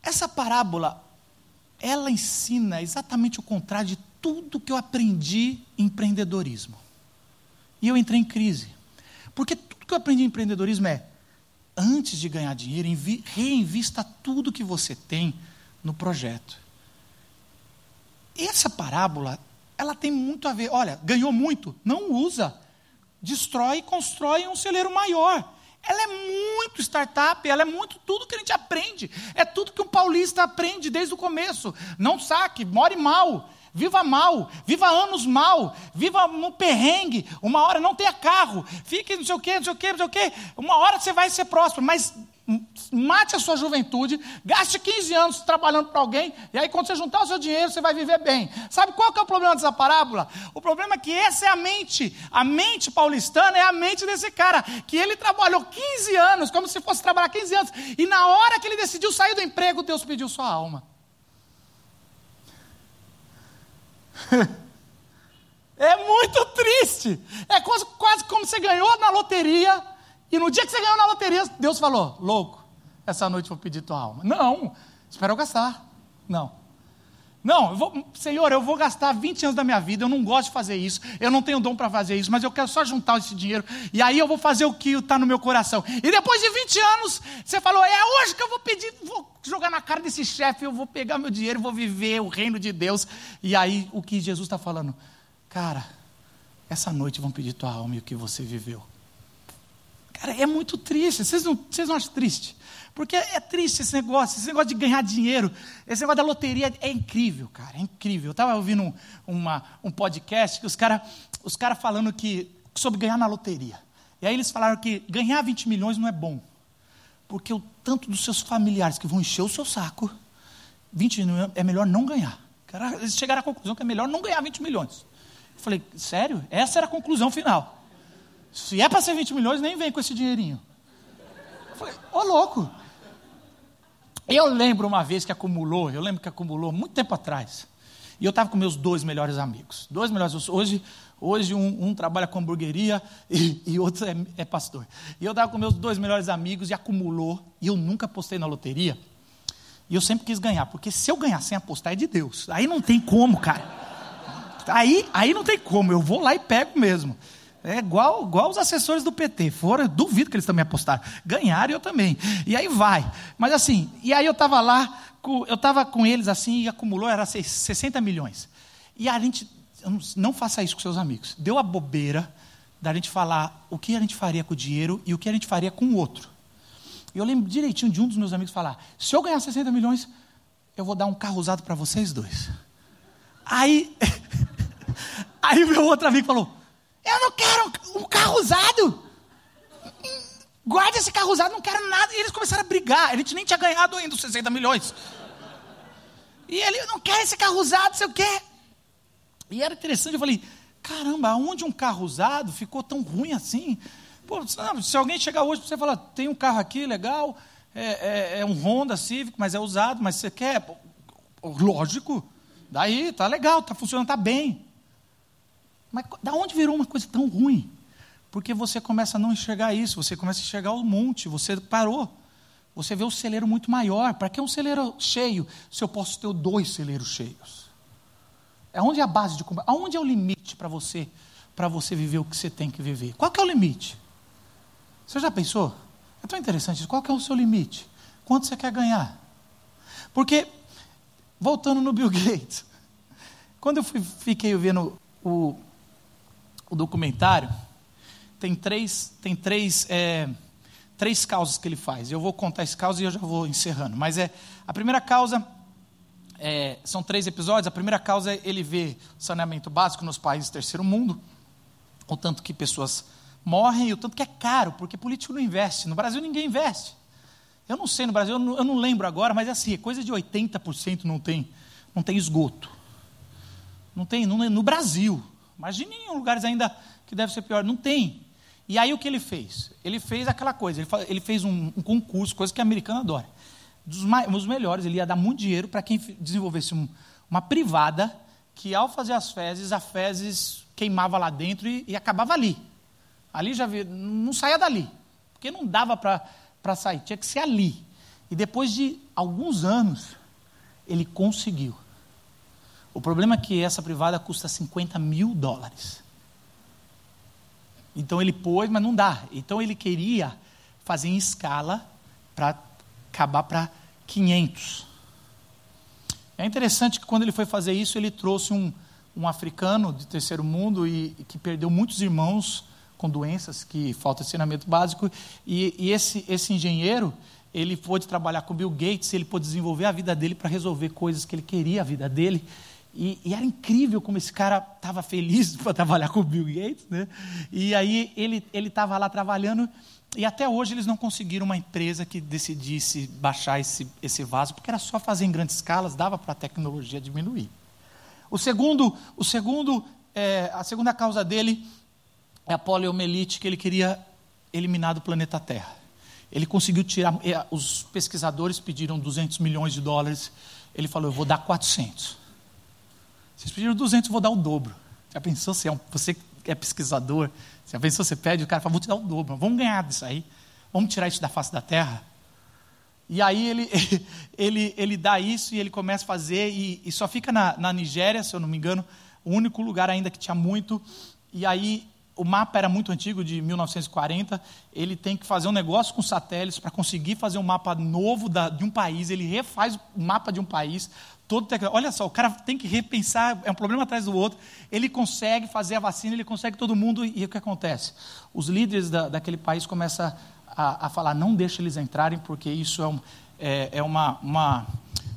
essa parábola, ela ensina exatamente o contrário de tudo que eu aprendi em empreendedorismo. E eu entrei em crise. Porque tudo que eu aprendi em empreendedorismo é, antes de ganhar dinheiro, reinvista tudo que você tem no projeto. Essa parábola, ela tem muito a ver. Olha, ganhou muito, não usa. Destrói e constrói um celeiro maior. Ela é muito startup, ela é muito tudo que a gente aprende. É tudo que um paulista aprende desde o começo. Não saque, more mal. Viva mal, viva anos mal, viva no perrengue, uma hora não tenha carro, fique não sei o quê, não sei o quê, não sei o quê, uma hora você vai ser próspero, mas mate a sua juventude, gaste 15 anos trabalhando para alguém, e aí quando você juntar o seu dinheiro, você vai viver bem. Sabe qual que é o problema dessa parábola? O problema é que essa é a mente, a mente paulistana é a mente desse cara, que ele trabalhou 15 anos, como se fosse trabalhar 15 anos, e na hora que ele decidiu sair do emprego, Deus pediu sua alma. É muito triste. É quase, quase como você ganhou na loteria, e no dia que você ganhou na loteria, Deus falou: louco, essa noite vou pedir tua alma. Não, espera eu gastar. Não. Não, eu vou, Senhor, eu vou gastar 20 anos da minha vida, eu não gosto de fazer isso, eu não tenho dom para fazer isso, mas eu quero só juntar esse dinheiro, e aí eu vou fazer o que está no meu coração. E depois de 20 anos, você falou, é hoje que eu vou pedir, vou jogar na cara desse chefe, eu vou pegar meu dinheiro, vou viver o reino de Deus. E aí o que Jesus está falando? Cara, essa noite vão pedir tua alma e o que você viveu. Cara, é muito triste, vocês não, vocês não acham triste? Porque é triste esse negócio, esse negócio de ganhar dinheiro, esse negócio da loteria é incrível, cara, é incrível. Eu estava ouvindo um, uma, um podcast que os caras os cara falando que, sobre ganhar na loteria. E aí eles falaram que ganhar 20 milhões não é bom. Porque o tanto dos seus familiares que vão encher o seu saco, 20 milhões é melhor não ganhar. Eles chegaram à conclusão que é melhor não ganhar 20 milhões. Eu falei, sério? Essa era a conclusão final. Se é para ser 20 milhões, nem vem com esse dinheirinho. Eu falei, ô oh, louco. Eu lembro uma vez que acumulou, eu lembro que acumulou muito tempo atrás. E eu estava com meus dois melhores amigos. Dois melhores. Hoje, hoje um, um trabalha com hamburgueria e, e outro é, é, pastor. E eu estava com meus dois melhores amigos e acumulou. E eu nunca apostei na loteria. E eu sempre quis ganhar, porque se eu ganhar sem apostar é de Deus. Aí não tem como, cara. Aí, aí não tem como. Eu vou lá e pego mesmo. É igual, igual os assessores do PT. Foram, duvido que eles também apostaram. Ganharam eu também. E aí vai. Mas assim, e aí eu estava lá, eu estava com eles assim e acumulou, era 60 milhões. E a gente, não faça isso com seus amigos. Deu a bobeira da gente falar o que a gente faria com o dinheiro e o que a gente faria com o outro. E eu lembro direitinho de um dos meus amigos falar: se eu ganhar 60 milhões, eu vou dar um carro usado para vocês dois. Aí, aí meu outro amigo falou: eu não quero um carro usado. Guarda esse carro usado, não quero nada. E eles começaram a brigar. Gente nem tinha ganhado ainda os 60 milhões. E ele, eu não quero esse carro usado, sei o quê. E era interessante, eu falei, caramba, aonde um carro usado ficou tão ruim assim? Pô, se alguém chegar hoje você falar, tem um carro aqui legal, é, é, é, um Honda Civic, mas é usado, mas você quer? Lógico, daí tá legal, tá funcionando, tá bem. Mas da onde virou uma coisa tão ruim? Porque você começa a não enxergar isso, você começa a enxergar o monte, você parou. Você vê o celeiro muito maior. Para que um celeiro cheio se eu posso ter dois celeiros cheios? É onde é a base de Aonde é o limite para você, para você viver o que você tem que viver? Qual que é o limite? Você já pensou? É tão interessante isso. Qual que é o seu limite? Quanto você quer ganhar? Porque, voltando no Bill Gates, quando eu fui, fiquei vendo o, o documentário, tem três, tem três, é, três causas que ele faz. Eu vou contar essa causa e eu já vou encerrando. Mas é a primeira causa é, são três episódios. A primeira causa é ele vê saneamento básico nos países do terceiro mundo, o tanto que pessoas morrem e o tanto que é caro, porque político não investe. No Brasil ninguém investe. Eu não sei no Brasil, eu não, eu não lembro agora, mas é assim, coisa de 80% não tem, não tem esgoto. Não tem, não, no Brasil. Imagine em lugares ainda que deve ser pior. Não tem. E aí o que ele fez? Ele fez aquela coisa, ele, fez um, um, concurso, coisa que a americana adora. Dos, dos melhores, ele ia dar muito dinheiro para quem desenvolvesse um, uma privada que ao fazer as fezes, a fezes queimava lá dentro e, e acabava ali. Ali já vi, não saía dali, porque não dava para sair, tinha que ser ali. E depois de alguns anos, ele conseguiu. O problema é que essa privada custa 50 mil dólares. Então ele pôs, mas não dá. Então ele queria fazer em escala para acabar para 500. É interessante que quando ele foi fazer isso, ele trouxe um, um africano de terceiro mundo e, e que perdeu muitos irmãos com doenças, que falta ensinamento básico. E, e esse, esse engenheiro, ele pôde trabalhar com Bill Gates, ele pôde desenvolver a vida dele para resolver coisas que ele queria a vida dele. E, e, era incrível como esse cara estava feliz para trabalhar com o Bill Gates, né? E aí ele ele estava lá trabalhando e até hoje eles não conseguiram uma empresa que decidisse baixar esse esse vaso, porque era só fazer em grandes escalas, dava para a tecnologia diminuir. O segundo o segundo é, a segunda causa dele é a poliomielite que ele queria eliminar do planeta Terra. Ele conseguiu tirar. Os pesquisadores pediram 200 milhões de dólares. Ele falou: eu vou dar 400. Vocês pediram 200, eu vou dar o dobro. Já pensou se é um, você é pesquisador? Já pensou você pede, o cara fala, vou te dar o dobro. Vamos ganhar disso aí. Vamos tirar isso da face da terra. E aí ele, ele, ele dá isso e ele começa a fazer, e, e só fica na, na Nigéria, se eu não me engano, o único lugar ainda que tinha muito. E aí o mapa era muito antigo, de 1940. Ele tem que fazer um negócio com satélites para conseguir fazer um mapa novo da, de um país. Ele refaz o mapa de um país todo Olha só, o cara tem que repensar, é um problema atrás do outro. Ele consegue fazer a vacina, ele consegue todo mundo, e o que acontece? Os líderes da, daquele país começam a, a, falar: não deixe eles entrarem, porque isso é, um, é, é uma, uma,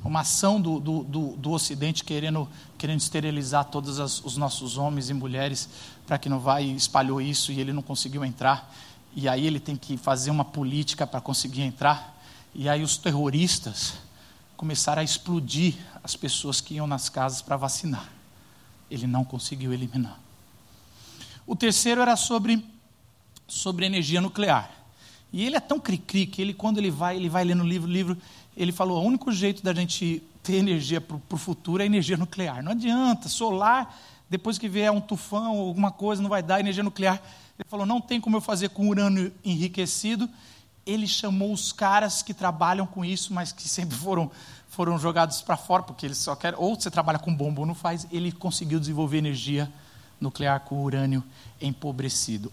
uma ação do, do, do, do, Ocidente querendo, querendo esterilizar todos as, os nossos homens e mulheres, para que não vai, espalhou isso e ele não conseguiu entrar. E aí ele tem que fazer uma política para conseguir entrar. E aí os terroristas começaram a explodir as pessoas que iam nas casas para vacinar. Ele não conseguiu eliminar. O terceiro era sobre, sobre energia nuclear. E ele é tão cri-cri que ele, quando ele vai, ele vai lendo o livro, livro, ele falou: o único jeito da gente ter energia para o futuro é energia nuclear. Não adianta, solar, depois que vier um tufão ou alguma coisa, não vai dar energia nuclear. Ele falou: não tem como eu fazer com urânio enriquecido ele chamou os caras que trabalham com isso, mas que sempre foram, foram jogados para fora, porque eles só querem, ou você trabalha com bomba ou não faz, ele conseguiu desenvolver energia nuclear com urânio empobrecido.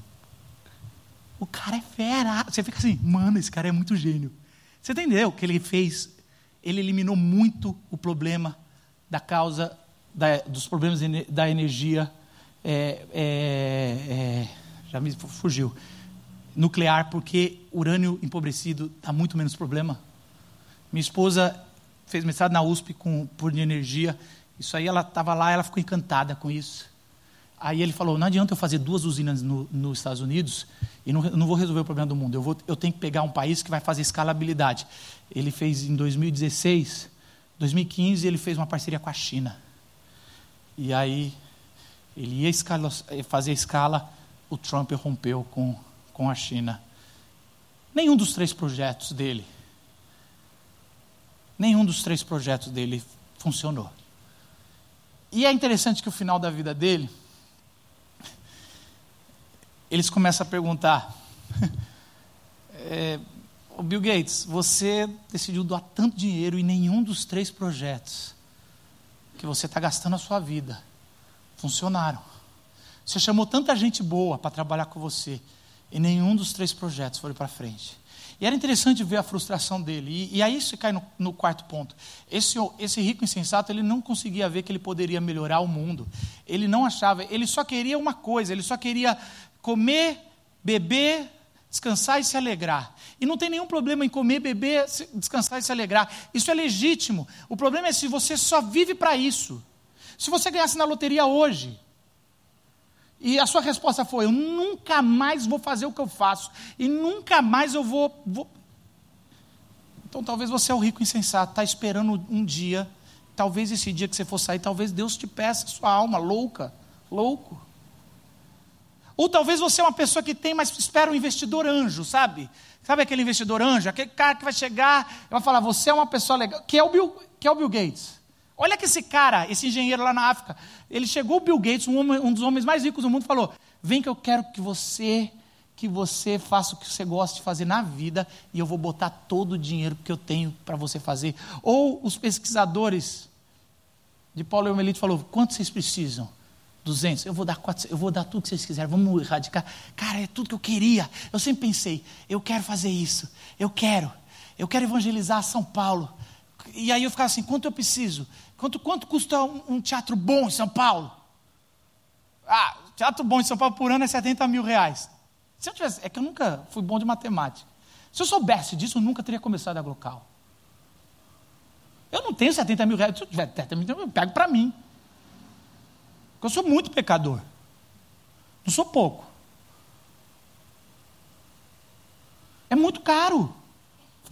O cara é fera. Você fica assim, mano, esse cara é muito gênio. Você entendeu o que ele fez? Ele eliminou muito o problema da causa da, dos problemas da energia. É, é, é, já me fugiu. Nuclear, porque urânio empobrecido dá muito menos problema. Minha esposa fez mestrado na USP com, por energia. Isso aí, ela estava lá, ela ficou encantada com isso. Aí ele falou: não adianta eu fazer duas usinas no, nos Estados Unidos e não, não, vou resolver o problema do mundo. Eu, vou, eu tenho que pegar um país que vai fazer escalabilidade. Ele fez em 2016, 2015, ele fez uma parceria com a China. E aí ele ia escala, fazer escala, o Trump rompeu com, com a China. Nenhum dos três projetos dele, nenhum dos três projetos dele funcionou. E é interessante que o final da vida dele eles começam a perguntar: é, Bill Gates, você decidiu doar tanto dinheiro em nenhum dos três projetos que você está gastando a sua vida funcionaram. Você chamou tanta gente boa para trabalhar com você e nenhum dos três projetos foi para frente. E era interessante ver a frustração dele. E, e aí isso cai no, no, quarto ponto. Esse, esse rico insensato, ele não conseguia ver que ele poderia melhorar o mundo. Ele não achava, ele só queria uma coisa, ele só queria comer, beber, descansar e se alegrar. E não tem nenhum problema em comer, beber, descansar e se alegrar. Isso é legítimo. O problema é se você só vive para isso. Se você ganhasse na loteria hoje, e a sua resposta foi: Eu nunca mais vou fazer o que eu faço, e nunca mais eu vou. vou... Então talvez você é o rico insensato, está esperando um dia, talvez esse dia que você for sair, talvez Deus te peça sua alma louca, louco. Ou talvez você é uma pessoa que tem, mas espera um investidor anjo, sabe? Sabe aquele investidor anjo? Aquele cara que vai chegar e vai falar: Você é uma pessoa legal, que é o Bill, que é o Bill Gates. Olha que esse cara, esse engenheiro lá na África, ele chegou o Bill Gates, um, homem, um dos homens mais ricos do mundo, falou: Vem que eu quero que você que você faça o que você gosta de fazer na vida e eu vou botar todo o dinheiro que eu tenho para você fazer. Ou os pesquisadores de Paulo Eumelite falou: quanto vocês precisam? 200, eu vou dar 400, eu vou dar tudo que vocês quiserem, vamos erradicar. Cara, é tudo que eu queria. Eu sempre pensei, eu quero fazer isso, eu quero, eu quero evangelizar São Paulo. E aí eu ficava assim, quanto eu preciso? Quanto, quanto custa um, um teatro bom em São Paulo? Ah, teatro bom em São Paulo por ano é 70 mil reais. Se eu tivesse, é que eu nunca fui bom de matemática. Se eu soubesse disso, eu nunca teria começado a local. Eu não tenho 70 mil reais. Se eu tiver 70 mil, eu pego para mim. Porque eu sou muito pecador. Não sou pouco. É muito caro.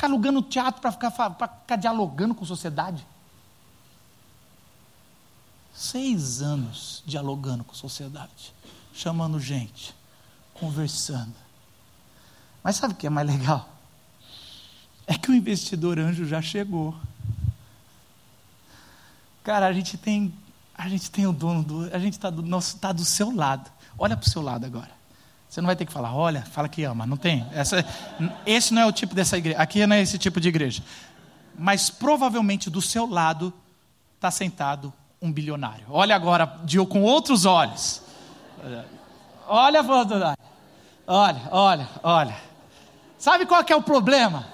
Ficar alugando teatro para ficar, ficar dialogando com a sociedade. Seis anos dialogando com a sociedade. Chamando gente. Conversando. Mas sabe o que é mais legal? É que o investidor anjo já chegou. Cara, a gente tem a gente tem o dono do. A gente está do, tá do seu lado. Olha para o seu lado agora. Você não vai ter que falar, olha, fala que ama. Não tem. Essa, esse não é o tipo dessa igreja. Aqui não é esse tipo de igreja. Mas provavelmente do seu lado está sentado um bilionário. Olha agora, com outros olhos. Olha, olha, olha, olha. Sabe qual é o problema?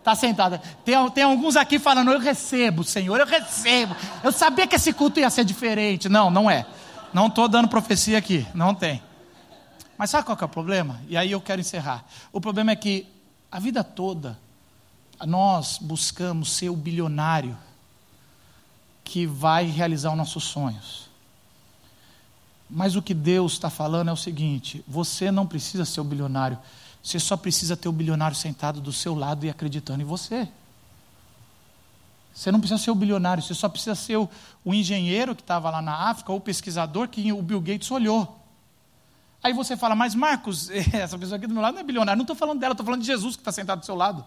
Está sentada. Tem, tem alguns aqui falando, eu recebo, Senhor, eu recebo. Eu sabia que esse culto ia ser diferente. Não, não é. Não estou dando profecia aqui, não tem. Mas sabe qual é o problema? E aí eu quero encerrar. O problema é que a vida toda nós buscamos ser o bilionário que vai realizar os nossos sonhos. Mas o que Deus está falando é o seguinte: você não precisa ser o bilionário você só precisa ter o bilionário sentado do seu lado e acreditando em você. Você não precisa ser o bilionário, você só precisa ser o, o engenheiro que estava lá na África, ou o pesquisador que o Bill Gates olhou. Aí você fala, mas Marcos, essa pessoa aqui do meu lado não é bilionário. Não estou falando dela, estou falando de Jesus que está sentado do seu lado.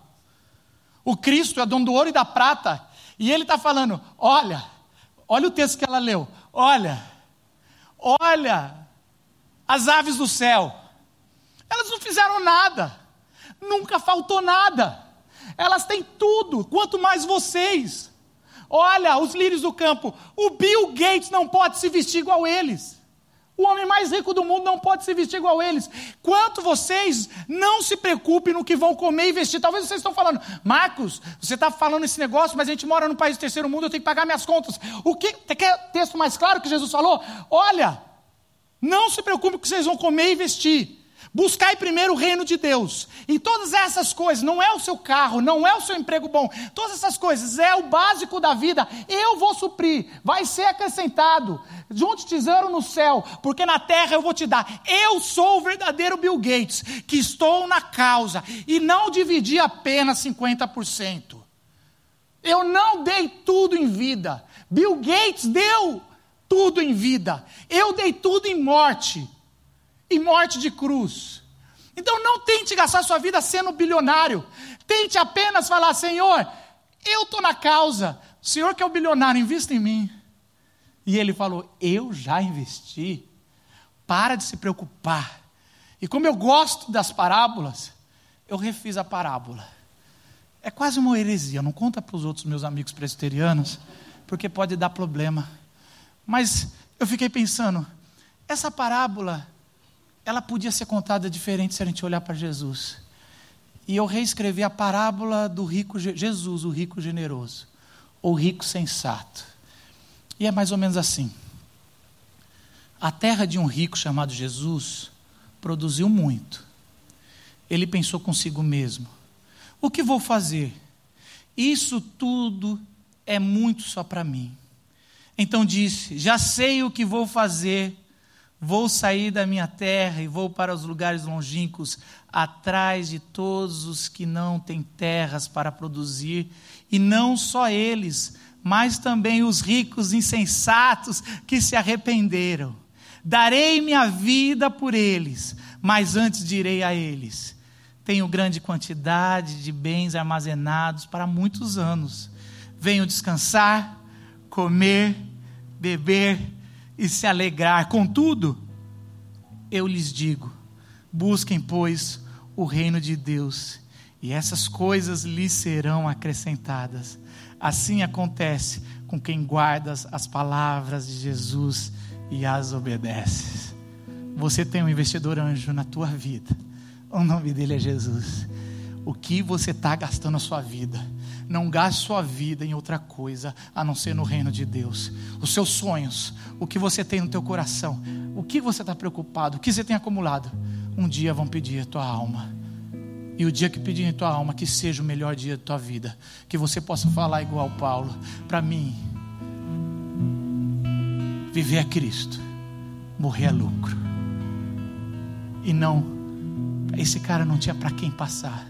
O Cristo é dono do ouro e da prata. E ele está falando: olha, olha o texto que ela leu. Olha, olha as aves do céu. Elas não fizeram nada, nunca faltou nada. Elas têm tudo, quanto mais vocês. Olha, os lírios do campo, o Bill Gates não pode se vestir igual eles. O homem mais rico do mundo não pode se vestir igual eles. Quanto vocês não se preocupem no que vão comer e vestir. Talvez vocês estão falando, Marcos, você está falando esse negócio, mas a gente mora no país do terceiro mundo, eu tenho que pagar minhas contas. O que? Quer texto mais claro que Jesus falou? Olha, não se preocupe com o que vocês vão comer e vestir. Buscai primeiro o reino de Deus. E todas essas coisas, não é o seu carro, não é o seu emprego bom, todas essas coisas é o básico da vida. Eu vou suprir, vai ser acrescentado. Junte tesouro no céu, porque na terra eu vou te dar. Eu sou o verdadeiro Bill Gates, que estou na causa e não dividi apenas 50%. Eu não dei tudo em vida. Bill Gates deu tudo em vida. Eu dei tudo em morte e morte de cruz. Então não tente gastar sua vida sendo bilionário. Tente apenas falar: Senhor, eu estou na causa. O Senhor que é o bilionário, invista em mim. E ele falou: Eu já investi. Para de se preocupar. E como eu gosto das parábolas, eu refiz a parábola. É quase uma heresia, não conta para os outros meus amigos presbiterianos, porque pode dar problema. Mas eu fiquei pensando, essa parábola ela podia ser contada diferente se a gente olhar para Jesus. E eu reescrevi a parábola do rico Jesus, o rico generoso, ou rico sensato. E é mais ou menos assim. A terra de um rico chamado Jesus produziu muito. Ele pensou consigo mesmo: o que vou fazer? Isso tudo é muito só para mim. Então disse: já sei o que vou fazer Vou sair da minha terra e vou para os lugares longínquos, atrás de todos os que não têm terras para produzir, e não só eles, mas também os ricos insensatos que se arrependeram. Darei minha vida por eles, mas antes direi a eles: tenho grande quantidade de bens armazenados para muitos anos. Venho descansar, comer, beber e se alegrar. Contudo, eu lhes digo: busquem, pois, o reino de Deus, e essas coisas lhes serão acrescentadas. Assim acontece com quem guarda as palavras de Jesus e as obedece. Você tem um investidor anjo na tua vida. O nome dele é Jesus. O que você está gastando a sua vida? Não gaste sua vida em outra coisa a não ser no reino de Deus. Os seus sonhos, o que você tem no teu coração, o que você está preocupado, o que você tem acumulado, um dia vão pedir a tua alma. E o dia que pedirem a tua alma, que seja o melhor dia da tua vida, que você possa falar igual Paulo, para mim, viver é Cristo, morrer é lucro. E não, esse cara não tinha para quem passar.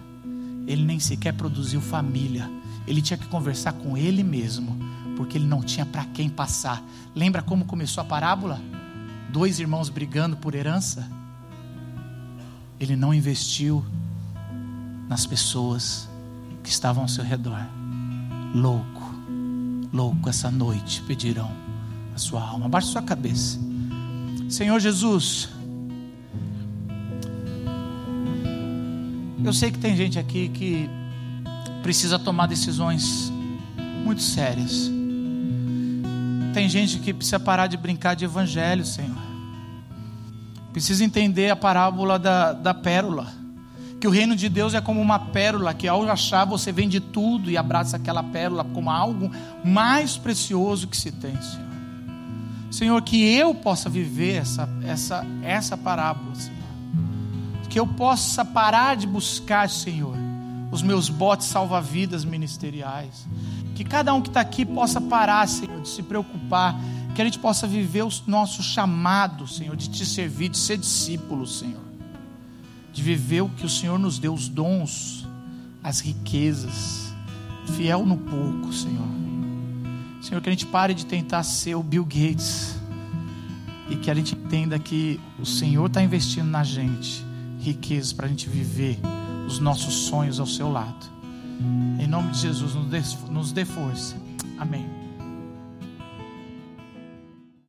Ele nem sequer produziu família. Ele tinha que conversar com ele mesmo, porque ele não tinha para quem passar. Lembra como começou a parábola? Dois irmãos brigando por herança. Ele não investiu nas pessoas que estavam ao seu redor. Louco, louco, essa noite pedirão a sua alma. Baixe sua cabeça. Senhor Jesus, eu sei que tem gente aqui que precisa tomar decisões muito sérias. Tem gente que precisa parar de brincar de evangelho, Senhor. Precisa entender a parábola da, da pérola. Que o reino de Deus é como uma pérola que ao achar você vende tudo e abraça aquela pérola como algo mais precioso que se tem, Senhor. Senhor, que eu possa viver essa, essa, essa parábola, Senhor. Que eu possa parar de buscar, Senhor, os meus botes salva-vidas ministeriais. Que cada um que está aqui possa parar, Senhor, de se preocupar. Que a gente possa viver o nosso chamado, Senhor, de te servir, de ser discípulo, Senhor. De viver o que o Senhor nos deu, os dons, as riquezas. Fiel no pouco, Senhor. Senhor, que a gente pare de tentar ser o Bill Gates. E que a gente entenda que o Senhor está investindo na gente riquezas para a gente viver os nossos sonhos ao seu lado. Em nome de Jesus, nos dê, nos dê força. Amém.